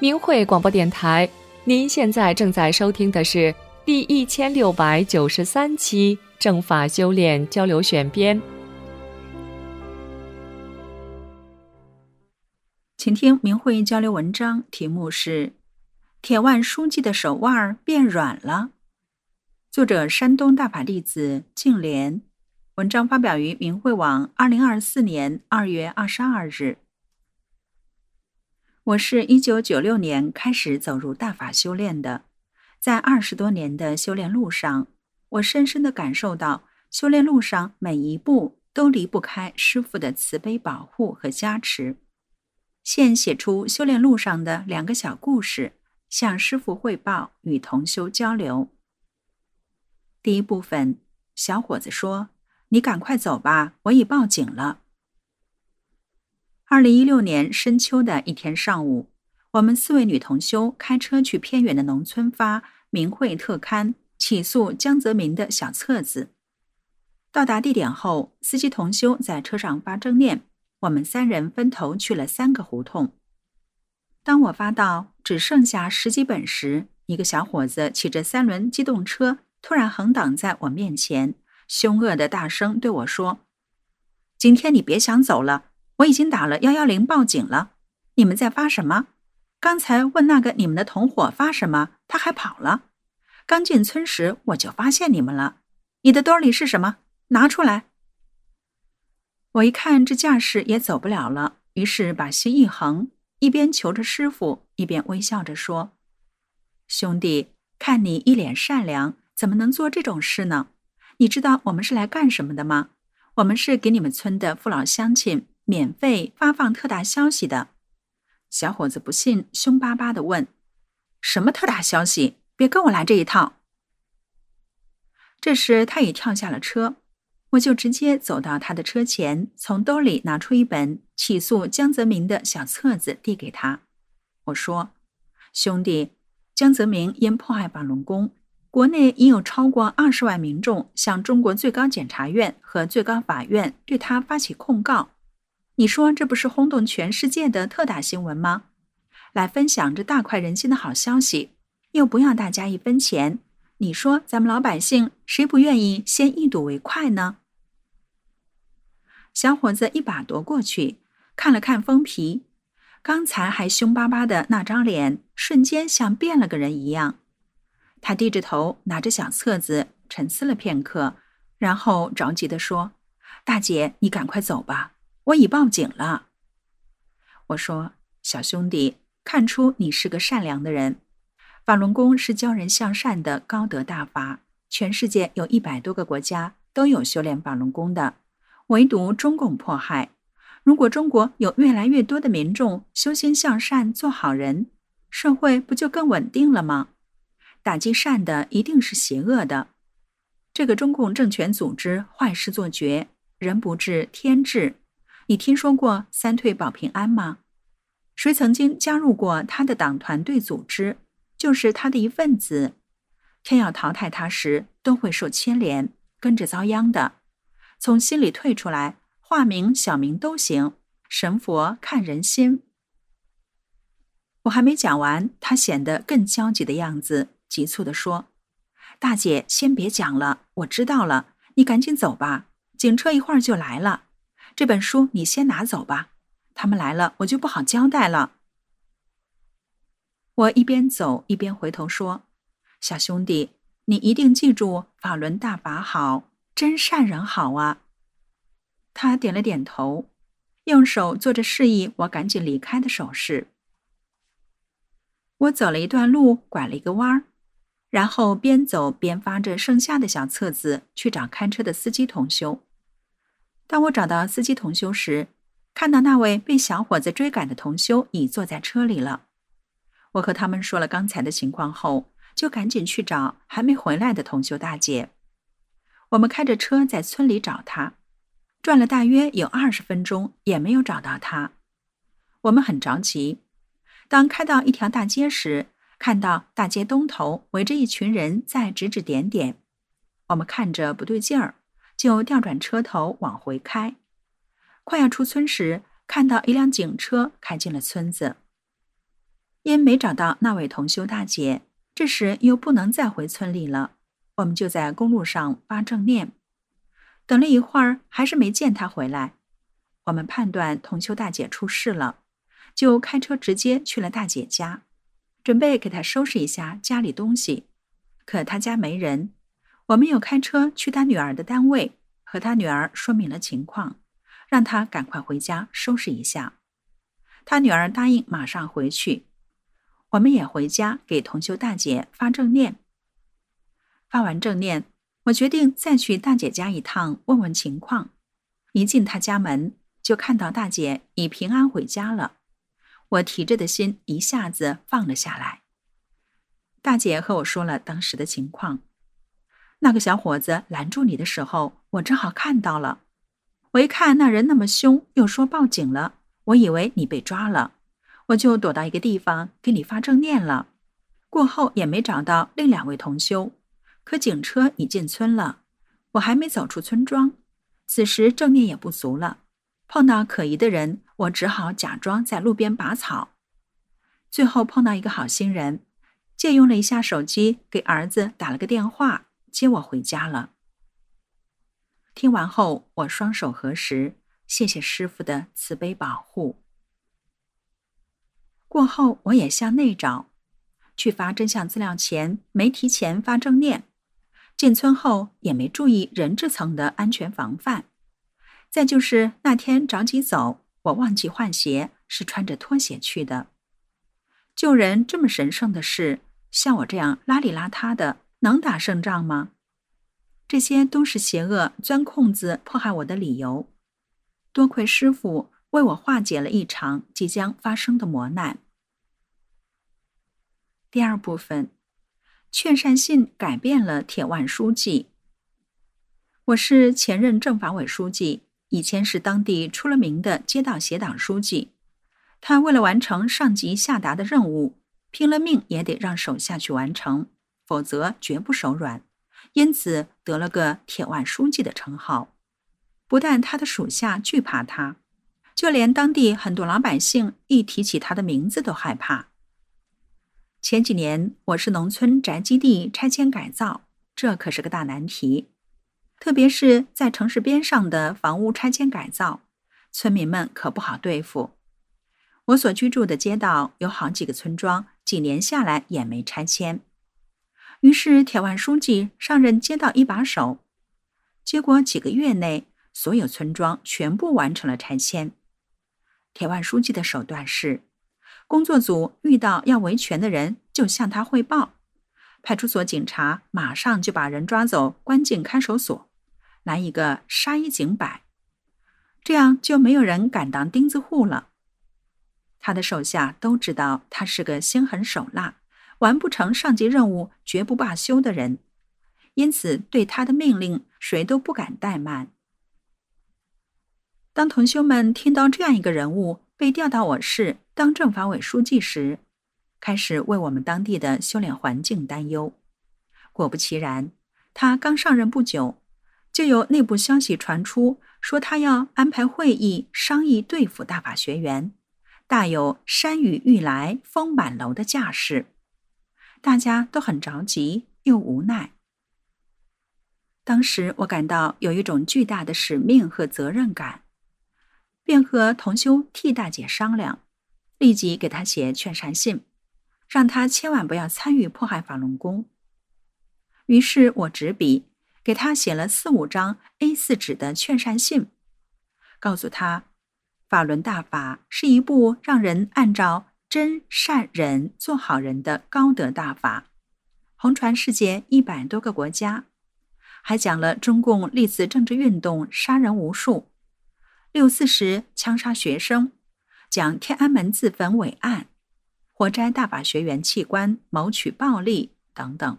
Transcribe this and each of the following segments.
明慧广播电台，您现在正在收听的是第一千六百九十三期正法修炼交流选编，请听明慧交流文章，题目是《铁腕书记的手腕变软了》，作者山东大法弟子静莲，文章发表于明慧网，二零二四年二月二十二日。我是一九九六年开始走入大法修炼的，在二十多年的修炼路上，我深深的感受到，修炼路上每一步都离不开师傅的慈悲保护和加持。现写出修炼路上的两个小故事，向师傅汇报，与同修交流。第一部分，小伙子说：“你赶快走吧，我已报警了。”二零一六年深秋的一天上午，我们四位女同修开车去偏远的农村发《明慧特刊》起诉江泽民的小册子。到达地点后，司机同修在车上发正念，我们三人分头去了三个胡同。当我发到只剩下十几本时，一个小伙子骑着三轮机动车突然横挡在我面前，凶恶的大声对我说：“今天你别想走了。”我已经打了幺幺零报警了，你们在发什么？刚才问那个你们的同伙发什么，他还跑了。刚进村时我就发现你们了。你的兜里是什么？拿出来。我一看这架势也走不了了，于是把心一横，一边求着师傅，一边微笑着说：“兄弟，看你一脸善良，怎么能做这种事呢？你知道我们是来干什么的吗？我们是给你们村的父老乡亲。”免费发放特大消息的小伙子不信，凶巴巴的问：“什么特大消息？别跟我来这一套！”这时他已跳下了车，我就直接走到他的车前，从兜里拿出一本起诉江泽民的小册子递给他。我说：“兄弟，江泽民因迫害法轮功，国内已有超过二十万民众向中国最高检察院和最高法院对他发起控告。”你说这不是轰动全世界的特大新闻吗？来分享这大快人心的好消息，又不要大家一分钱。你说咱们老百姓谁不愿意先一睹为快呢？小伙子一把夺过去，看了看封皮，刚才还凶巴巴的那张脸，瞬间像变了个人一样。他低着头，拿着小册子，沉思了片刻，然后着急的说：“大姐，你赶快走吧。”我已报警了。我说：“小兄弟，看出你是个善良的人。法轮功是教人向善的高德大法，全世界有一百多个国家都有修炼法轮功的，唯独中共迫害。如果中国有越来越多的民众修心向善，做好人，社会不就更稳定了吗？打击善的一定是邪恶的。这个中共政权组织坏事做绝，人不治天治。”你听说过三退保平安吗？谁曾经加入过他的党团队组织，就是他的一份子。天要淘汰他时，都会受牵连，跟着遭殃的。从心里退出来，化名小名都行。神佛看人心。我还没讲完，他显得更焦急的样子，急促地说：“大姐，先别讲了，我知道了，你赶紧走吧，警车一会儿就来了。”这本书你先拿走吧，他们来了我就不好交代了。我一边走一边回头说：“小兄弟，你一定记住法轮大法好，真善人好啊。”他点了点头，用手做着示意我赶紧离开的手势。我走了一段路，拐了一个弯儿，然后边走边发着剩下的小册子去找看车的司机同修。当我找到司机同修时，看到那位被小伙子追赶的同修已坐在车里了。我和他们说了刚才的情况后，就赶紧去找还没回来的同修大姐。我们开着车在村里找他，转了大约有二十分钟，也没有找到他。我们很着急。当开到一条大街时，看到大街东头围着一群人在指指点点，我们看着不对劲儿。就调转车头往回开，快要出村时，看到一辆警车开进了村子。因没找到那位同修大姐，这时又不能再回村里了，我们就在公路上发正念。等了一会儿，还是没见她回来。我们判断同修大姐出事了，就开车直接去了大姐家，准备给她收拾一下家里东西。可她家没人，我们又开车去他女儿的单位，和他女儿说明了情况，让她赶快回家收拾一下。他女儿答应马上回去。我们也回家给同修大姐发正念。发完正念，我决定再去大姐家一趟，问问情况。一进她家门，就看到大姐已平安回家了。我提着的心一下子放了下来。大姐和我说了当时的情况。那个小伙子拦住你的时候，我正好看到了。我一看那人那么凶，又说报警了，我以为你被抓了。我就躲到一个地方给你发正念了，过后也没找到另两位同修，可警车已进村了，我还没走出村庄，此时正念也不足了，碰到可疑的人，我只好假装在路边拔草，最后碰到一个好心人，借用了一下手机给儿子打了个电话，接我回家了。听完后，我双手合十，谢谢师傅的慈悲保护。过后，我也向内找，去发真相资料前没提前发正念，进村后也没注意人质层的安全防范。再就是那天着急走，我忘记换鞋，是穿着拖鞋去的。救人这么神圣的事，像我这样邋里邋遢的，能打胜仗吗？这些都是邪恶钻空子迫害我的理由。多亏师傅。为我化解了一场即将发生的磨难。第二部分，劝善信改变了铁腕书记。我是前任政法委书记，以前是当地出了名的街道协党书记。他为了完成上级下达的任务，拼了命也得让手下去完成，否则绝不手软。因此得了个“铁腕书记”的称号。不但他的属下惧怕他。就连当地很多老百姓一提起他的名字都害怕。前几年我是农村宅基地拆迁改造，这可是个大难题，特别是在城市边上的房屋拆迁改造，村民们可不好对付。我所居住的街道有好几个村庄，几年下来也没拆迁。于是铁腕书记上任街道一把手，结果几个月内，所有村庄全部完成了拆迁。铁腕书记的手段是，工作组遇到要维权的人，就向他汇报，派出所警察马上就把人抓走，关进看守所，来一个杀一儆百，这样就没有人敢当钉子户了。他的手下都知道他是个心狠手辣、完不成上级任务绝不罢休的人，因此对他的命令谁都不敢怠慢。当同修们听到这样一个人物被调到我市当政法委书记时，开始为我们当地的修炼环境担忧。果不其然，他刚上任不久，就有内部消息传出，说他要安排会议商议对付大法学员，大有山雨欲来风满楼的架势。大家都很着急又无奈。当时我感到有一种巨大的使命和责任感。便和同修替大姐商量，立即给她写劝善信，让她千万不要参与迫害法轮功。于是我执笔给她写了四五张 A 四纸的劝善信，告诉她，法轮大法是一部让人按照真善忍做好人的高德大法，红传世界一百多个国家，还讲了中共历次政治运动杀人无数。六四时枪杀学生，讲天安门自焚伟案，火摘大法学员器官谋取暴利等等。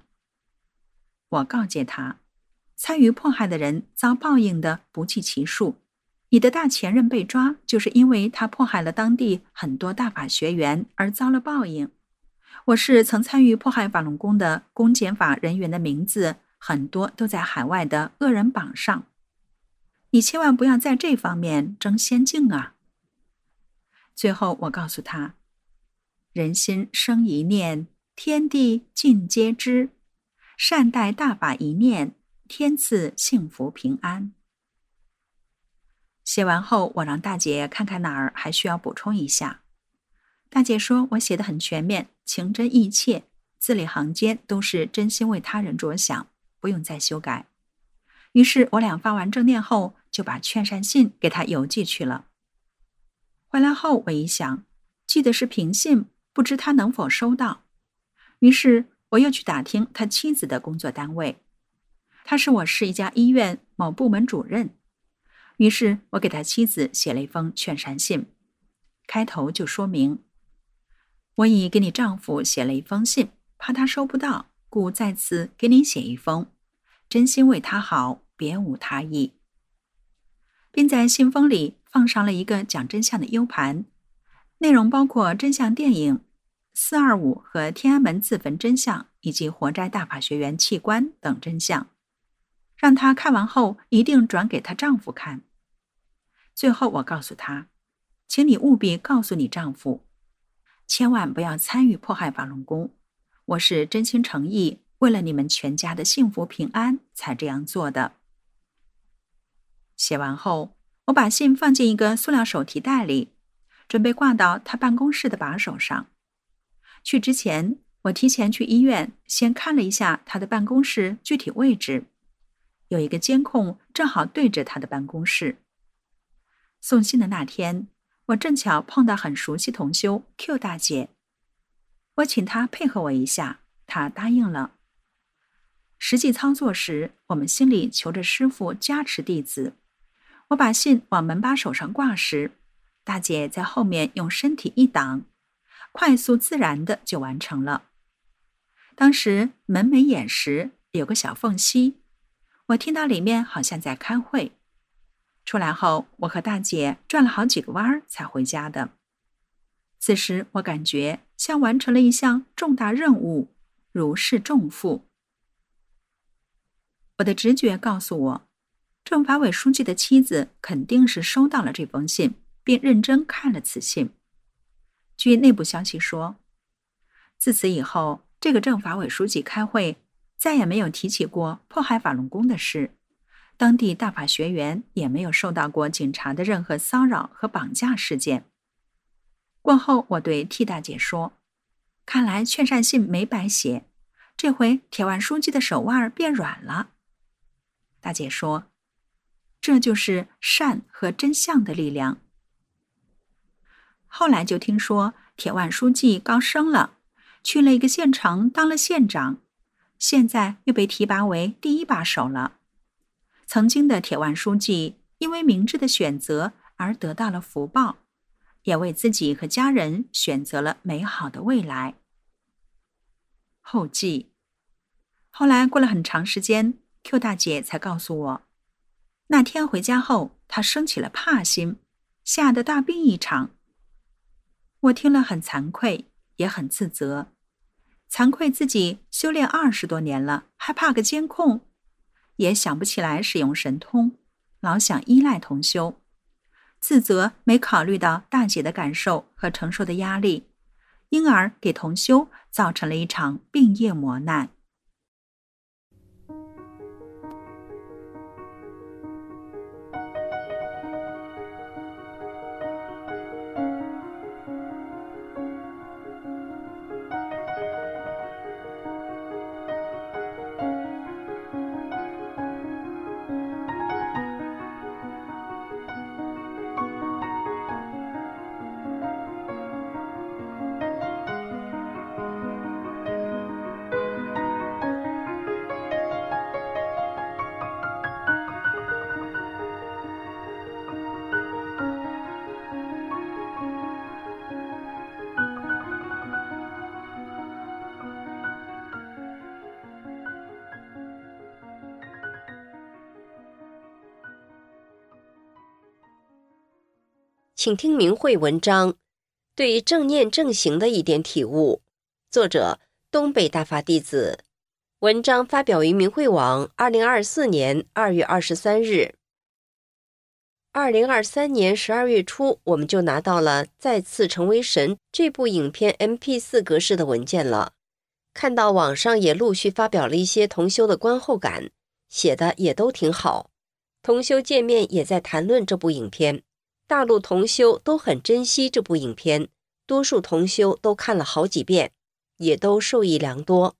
我告诫他，参与迫害的人遭报应的不计其数。你的大前任被抓，就是因为他迫害了当地很多大法学员而遭了报应。我是曾参与迫害法轮功的公检法人员的名字，很多都在海外的恶人榜上。你千万不要在这方面争先进啊！最后，我告诉他，人心生一念，天地尽皆知。善待大法一念，天赐幸福平安。写完后，我让大姐看看哪儿还需要补充一下。大姐说我写的很全面，情真意切，字里行间都是真心为他人着想，不用再修改。于是我俩发完正念后，就把劝善信给他邮寄去了。回来后，我一想，寄的是平信，不知他能否收到。于是我又去打听他妻子的工作单位，他是我市一家医院某部门主任。于是我给他妻子写了一封劝善信，开头就说明：我已给你丈夫写了一封信，怕他收不到，故在此给你写一封，真心为他好，别无他意。并在信封里放上了一个讲真相的 U 盘，内容包括真相电影、四二五和天安门自焚真相，以及活摘大法学员器官等真相，让她看完后一定转给她丈夫看。最后，我告诉他，请你务必告诉你丈夫，千万不要参与迫害法轮功，我是真心诚意，为了你们全家的幸福平安才这样做的。写完后，我把信放进一个塑料手提袋里，准备挂到他办公室的把手上。去之前，我提前去医院先看了一下他的办公室具体位置，有一个监控正好对着他的办公室。送信的那天，我正巧碰到很熟悉同修 Q 大姐，我请她配合我一下，她答应了。实际操作时，我们心里求着师傅加持弟子。我把信往门把手上挂时，大姐在后面用身体一挡，快速自然的就完成了。当时门没掩时，有个小缝隙，我听到里面好像在开会。出来后，我和大姐转了好几个弯儿才回家的。此时我感觉像完成了一项重大任务，如释重负。我的直觉告诉我，政法委书记的妻子肯定是收到了这封信，并认真看了此信。据内部消息说，自此以后，这个政法委书记开会再也没有提起过迫害法轮功的事。当地大法学员也没有受到过警察的任何骚扰和绑架事件。过后，我对 T 大姐说：“看来劝善信没白写，这回铁腕书记的手腕变软了。”大姐说：“这就是善和真相的力量。”后来就听说铁腕书记高升了，去了一个县城当了县长，现在又被提拔为第一把手了。曾经的铁腕书记因为明智的选择而得到了福报，也为自己和家人选择了美好的未来。后记，后来过了很长时间，Q 大姐才告诉我，那天回家后，她生起了怕心，吓得大病一场。我听了很惭愧，也很自责，惭愧自己修炼二十多年了，还怕个监控。也想不起来使用神通，老想依赖同修，自责没考虑到大姐的感受和承受的压力，因而给同修造成了一场病业磨难。请听明慧文章，对正念正行的一点体悟。作者：东北大法弟子。文章发表于明慧网，二零二四年二月二十三日。二零二三年十二月初，我们就拿到了《再次成为神》这部影片 MP 四格式的文件了。看到网上也陆续发表了一些同修的观后感，写的也都挺好。同修见面也在谈论这部影片，大陆同修都很珍惜这部影片，多数同修都看了好几遍，也都受益良多。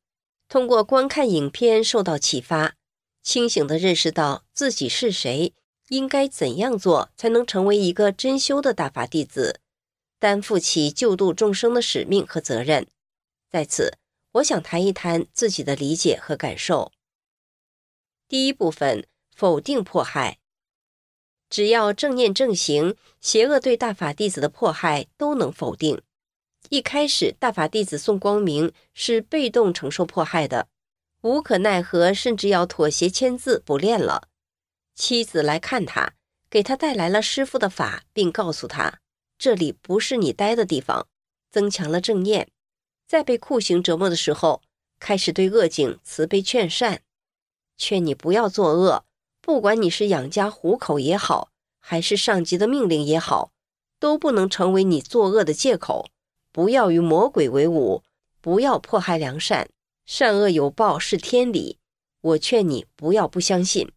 通过观看影片受到启发，清醒地认识到自己是谁，应该怎样做才能成为一个真修的大法弟子，担负起救度众生的使命和责任。在此。我想谈一谈自己的理解和感受。第一部分，否定迫害。只要正念正行，邪恶对大法弟子的迫害都能否定。一开始，大法弟子宋光明是被动承受迫害的，无可奈何，甚至要妥协签字不练了。妻子来看他，给他带来了师傅的法，并告诉他这里不是你待的地方，增强了正念。在被酷刑折磨的时候，开始对恶境慈悲劝善，劝你不要作恶。不管你是养家糊口也好，还是上级的命令也好，都不能成为你作恶的借口。不要与魔鬼为伍，不要迫害良善，善恶有报是天理。我劝你不要不相信。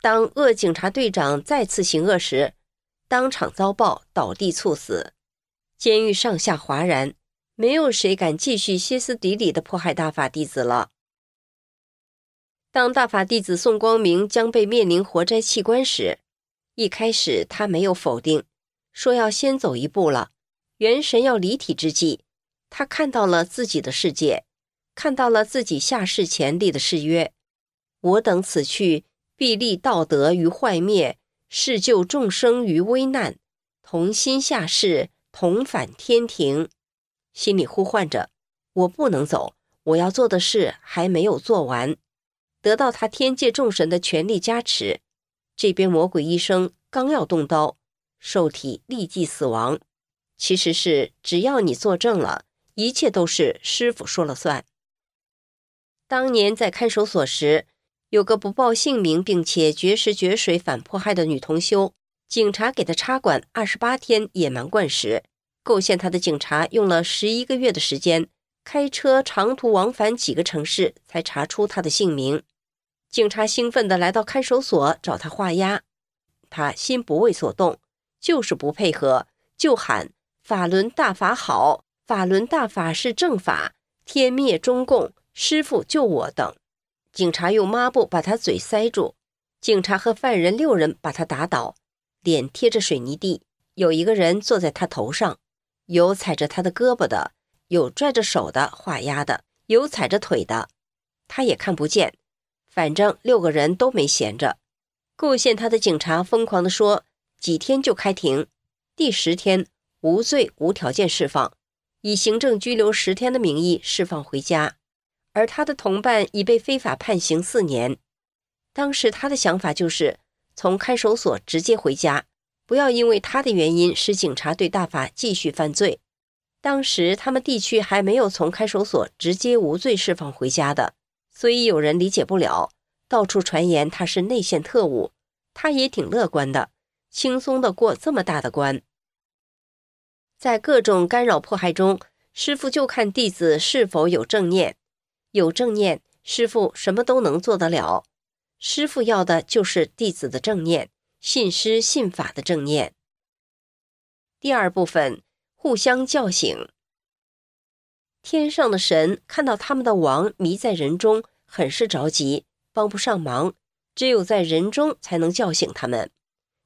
当恶警察队长再次行恶时，当场遭报，倒地猝死，监狱上下哗然。没有谁敢继续歇斯底里的迫害大法弟子了。当大法弟子宋光明将被面临活摘器官时，一开始他没有否定，说要先走一步了。元神要离体之际，他看到了自己的世界，看到了自己下世前立的誓约：我等此去，必立道德于坏灭，是救众生于危难，同心下世，同返天庭。心里呼唤着：“我不能走，我要做的事还没有做完。”得到他天界众神的全力加持，这边魔鬼医生刚要动刀，受体立即死亡。其实是只要你作证了，一切都是师傅说了算。当年在看守所时，有个不报姓名并且绝食绝水反迫害的女同修，警察给她插管二十八天野蛮灌食。构陷他的警察用了十一个月的时间，开车长途往返几个城市，才查出他的姓名。警察兴奋地来到看守所找他画押，他心不为所动，就是不配合，就喊“法轮大法好，法轮大法是正法，天灭中共，师傅救我”等。警察用抹布把他嘴塞住，警察和犯人六人把他打倒，脸贴着水泥地，有一个人坐在他头上。有踩着他的胳膊的，有拽着手的画押的，有踩着腿的，他也看不见。反正六个人都没闲着。构陷他的警察疯狂地说：“几天就开庭，第十天无罪无条件释放，以行政拘留十天的名义释放回家。”而他的同伴已被非法判刑四年。当时他的想法就是从看守所直接回家。不要因为他的原因使警察对大法继续犯罪。当时他们地区还没有从看守所直接无罪释放回家的，所以有人理解不了，到处传言他是内线特务。他也挺乐观的，轻松的过这么大的关。在各种干扰迫害中，师傅就看弟子是否有正念，有正念，师傅什么都能做得了。师傅要的就是弟子的正念。信师信法的正念。第二部分，互相叫醒。天上的神看到他们的王迷在人中，很是着急，帮不上忙，只有在人中才能叫醒他们。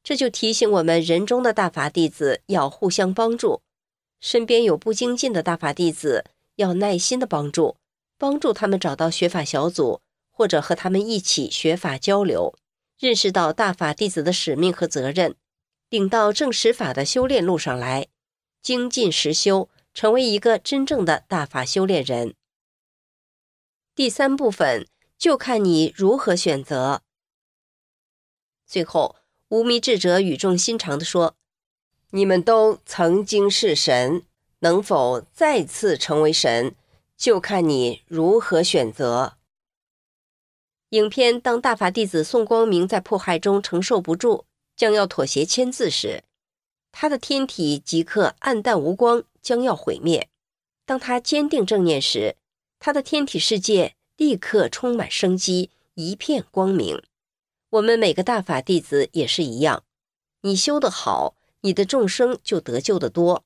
这就提醒我们，人中的大法弟子要互相帮助，身边有不精进的大法弟子，要耐心的帮助，帮助他们找到学法小组，或者和他们一起学法交流。认识到大法弟子的使命和责任，领到正实法的修炼路上来，精进实修，成为一个真正的大法修炼人。第三部分就看你如何选择。最后，无名智者语重心长地说：“你们都曾经是神，能否再次成为神，就看你如何选择。”影片当大法弟子宋光明在迫害中承受不住，将要妥协签字时，他的天体即刻暗淡无光，将要毁灭；当他坚定正念时，他的天体世界立刻充满生机，一片光明。我们每个大法弟子也是一样，你修得好，你的众生就得救的多；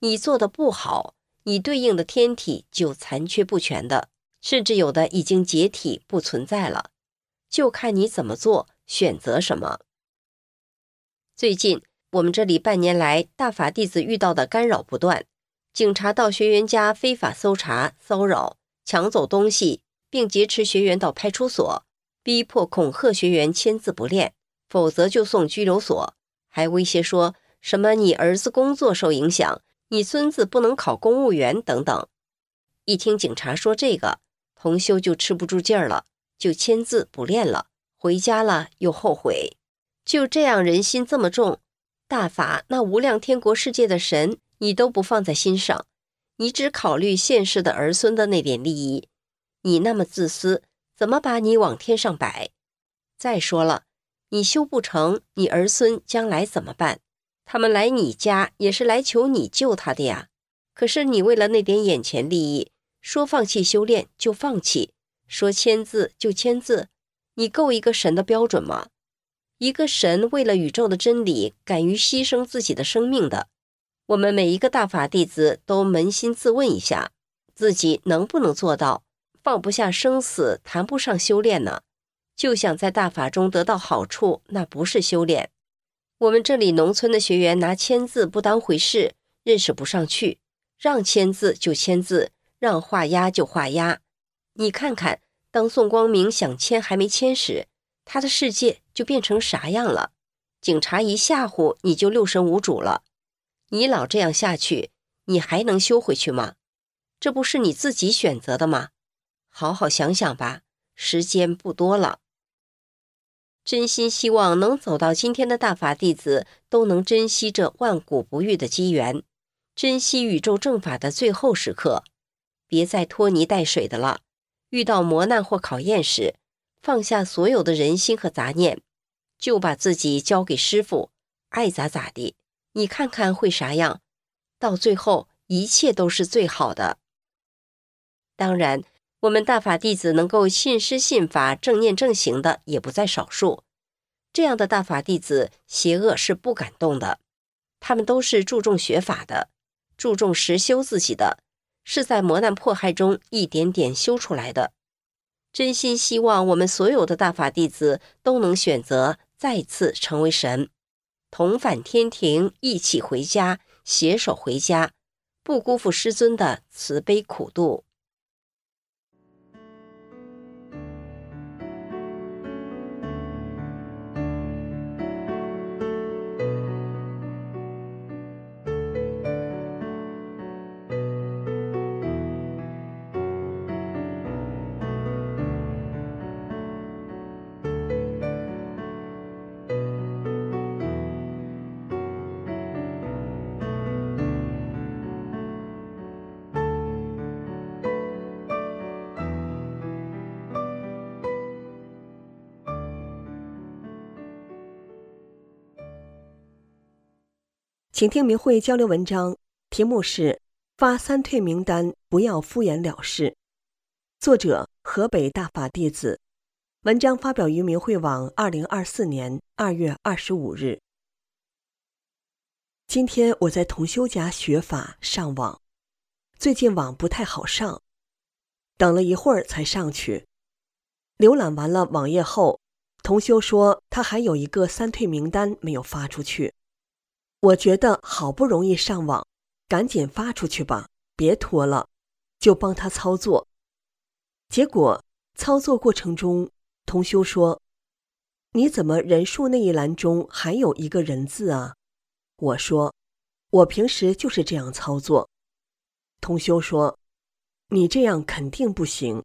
你做的不好，你对应的天体就残缺不全的，甚至有的已经解体不存在了。就看你怎么做，选择什么。最近我们这里半年来，大法弟子遇到的干扰不断，警察到学员家非法搜查、骚扰、抢走东西，并劫持学员到派出所。逼迫恐吓学员签字不练，否则就送拘留所，还威胁说什么你儿子工作受影响，你孙子不能考公务员等等。一听警察说这个，同修就吃不住劲儿了，就签字不练了，回家了又后悔。就这样人心这么重，大法那无量天国世界的神你都不放在心上，你只考虑现世的儿孙的那点利益，你那么自私。怎么把你往天上摆？再说了，你修不成，你儿孙将来怎么办？他们来你家也是来求你救他的呀。可是你为了那点眼前利益，说放弃修炼就放弃，说签字就签字，你够一个神的标准吗？一个神为了宇宙的真理，敢于牺牲自己的生命的，我们每一个大法弟子都扪心自问一下，自己能不能做到？放不下生死，谈不上修炼呢。就想在大法中得到好处，那不是修炼。我们这里农村的学员拿签字不当回事，认识不上去，让签字就签字，让画押就画押。你看看，当宋光明想签还没签时，他的世界就变成啥样了？警察一吓唬，你就六神无主了。你老这样下去，你还能修回去吗？这不是你自己选择的吗？好好想想吧，时间不多了。真心希望能走到今天的大法弟子都能珍惜这万古不遇的机缘，珍惜宇宙正法的最后时刻，别再拖泥带水的了。遇到磨难或考验时，放下所有的人心和杂念，就把自己交给师傅，爱咋咋地。你看看会啥样？到最后，一切都是最好的。当然。我们大法弟子能够信师信法、正念正行的也不在少数。这样的大法弟子，邪恶是不敢动的。他们都是注重学法的，注重实修自己的，是在磨难迫害中一点点修出来的。真心希望我们所有的大法弟子都能选择再次成为神，同返天庭，一起回家，携手回家，不辜负师尊的慈悲苦度。请听明慧交流文章，题目是“发三退名单，不要敷衍了事”。作者：河北大法弟子。文章发表于明慧网，二零二四年二月二十五日。今天我在同修家学法上网，最近网不太好上，等了一会儿才上去。浏览完了网页后，同修说他还有一个三退名单没有发出去。我觉得好不容易上网，赶紧发出去吧，别拖了，就帮他操作。结果操作过程中，同修说：“你怎么人数那一栏中还有一个人字啊？”我说：“我平时就是这样操作。”同修说：“你这样肯定不行。”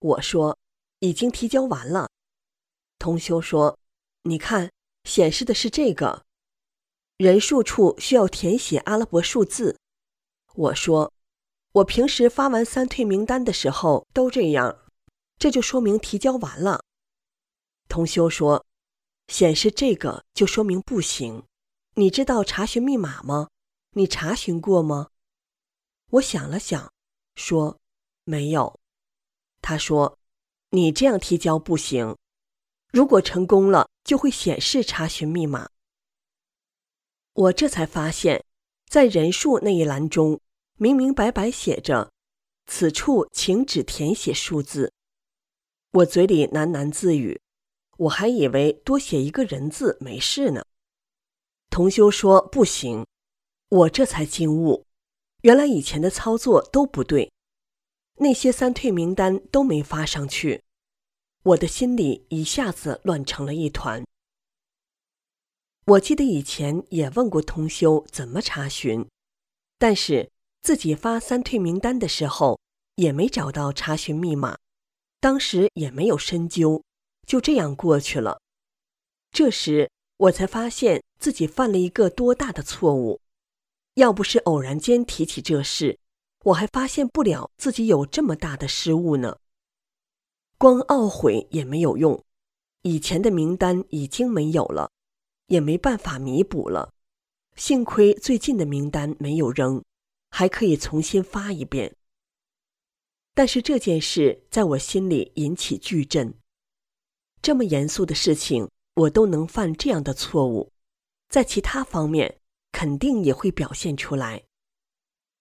我说：“已经提交完了。”同修说：“你看，显示的是这个。”人数处需要填写阿拉伯数字。我说，我平时发完三退名单的时候都这样，这就说明提交完了。同修说，显示这个就说明不行。你知道查询密码吗？你查询过吗？我想了想，说没有。他说：“你这样提交不行，如果成功了，就会显示查询密码。”我这才发现，在人数那一栏中，明明白白写着：“此处请只填写数字。”我嘴里喃喃自语，我还以为多写一个人字没事呢。同修说不行，我这才惊悟，原来以前的操作都不对，那些三退名单都没发上去，我的心里一下子乱成了一团。我记得以前也问过同修怎么查询，但是自己发三退名单的时候也没找到查询密码，当时也没有深究，就这样过去了。这时。我才发现自己犯了一个多大的错误！要不是偶然间提起这事，我还发现不了自己有这么大的失误呢。光懊悔也没有用，以前的名单已经没有了，也没办法弥补了。幸亏最近的名单没有扔，还可以重新发一遍。但是这件事在我心里引起巨震，这么严肃的事情。我都能犯这样的错误，在其他方面肯定也会表现出来。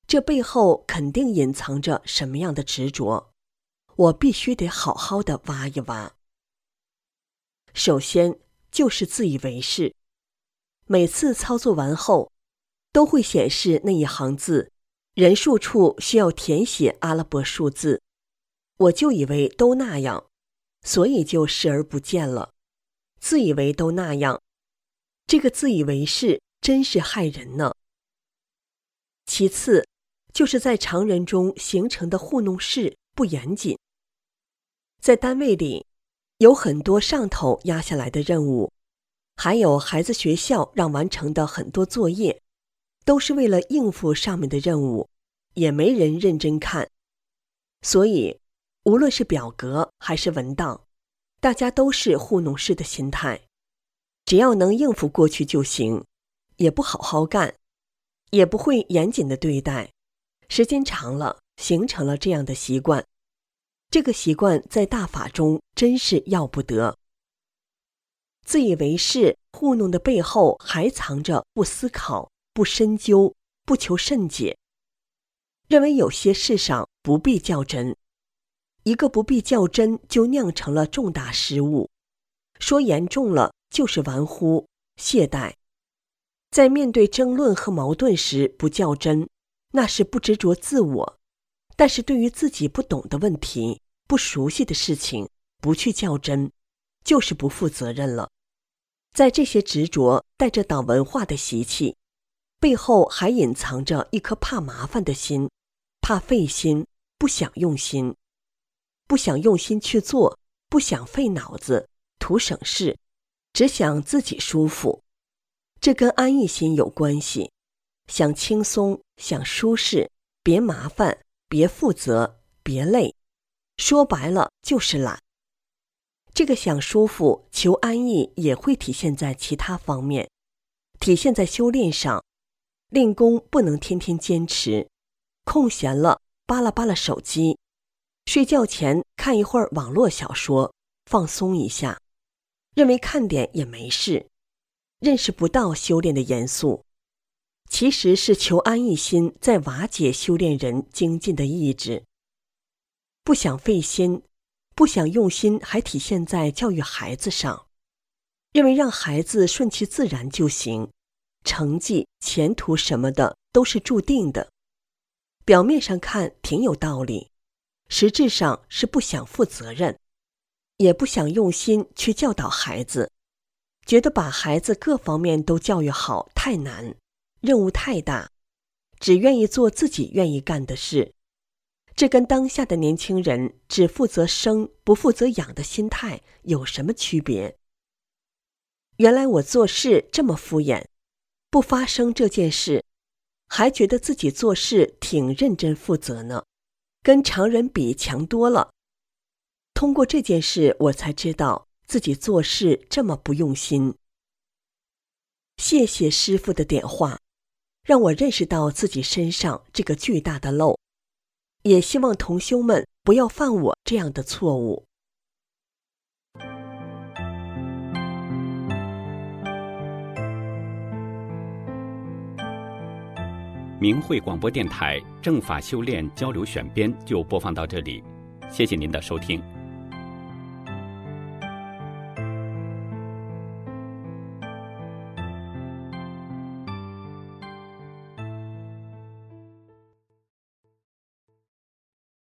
这背后肯定隐藏着什么样的执着，我必须得好好的挖一挖。首先就是自以为是，每次操作完后，都会显示那一行字，人数处需要填写阿拉伯数字，我就以为都那样，所以就视而不见了。自以为都那样，这个自以为是真是害人呢。其次，就是在常人中形成的糊弄事不严谨。在单位里，有很多上头压下来的任务，还有孩子学校让完成的很多作业，都是为了应付上面的任务，也没人认真看。所以，无论是表格还是文档。大家都是糊弄式的心态，只要能应付过去就行，也不好好干，也不会严谨的对待，时间长了，形成了这样的习惯。这个习惯在大法中真是要不得。自以为是、糊弄的背后，还藏着不思考、不深究、不求甚解，认为有些事上不必较真。一个不必较真，就酿成了重大失误。说严重了，就是玩忽、懈怠。在面对争论和矛盾时不较真，那是不执着自我；但是对于自己不懂的问题、不熟悉的事情，不去较真，就是不负责任了。在这些执着带着党文化的习气，背后还隐藏着一颗怕麻烦的心，怕费心，不想用心。不想用心去做，不想费脑子，图省事，只想自己舒服，这跟安逸心有关系。想轻松，想舒适，别麻烦，别负责，别累，说白了就是懒。这个想舒服、求安逸，也会体现在其他方面，体现在修炼上。练功不能天天坚持，空闲了扒拉扒拉手机。睡觉前看一会儿网络小说，放松一下，认为看点也没事，认识不到修炼的严肃，其实是求安逸心在瓦解修炼人精进的意志。不想费心，不想用心，还体现在教育孩子上，认为让孩子顺其自然就行，成绩、前途什么的都是注定的。表面上看挺有道理。实质上是不想负责任，也不想用心去教导孩子，觉得把孩子各方面都教育好太难，任务太大，只愿意做自己愿意干的事。这跟当下的年轻人只负责生不负责养的心态有什么区别？原来我做事这么敷衍，不发生这件事，还觉得自己做事挺认真负责呢。跟常人比强多了。通过这件事，我才知道自己做事这么不用心。谢谢师傅的点化，让我认识到自己身上这个巨大的漏，也希望同修们不要犯我这样的错误。明慧广播电台正法修炼交流选编就播放到这里，谢谢您的收听。